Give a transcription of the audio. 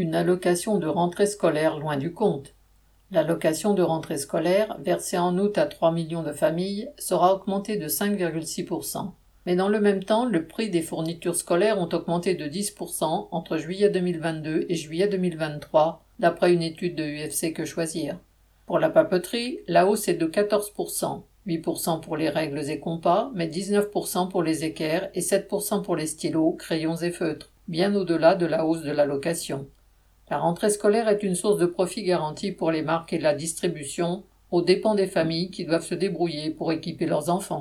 une allocation de rentrée scolaire loin du compte. L'allocation de rentrée scolaire, versée en août à 3 millions de familles, sera augmentée de 5,6%. Mais dans le même temps, le prix des fournitures scolaires ont augmenté de 10% entre juillet 2022 et juillet 2023, d'après une étude de UFC Que Choisir. Pour la papeterie, la hausse est de 14%, 8% pour les règles et compas, mais 19% pour les équerres et 7% pour les stylos, crayons et feutres, bien au-delà de la hausse de l'allocation. La rentrée scolaire est une source de profit garantie pour les marques et la distribution, aux dépens des familles qui doivent se débrouiller pour équiper leurs enfants.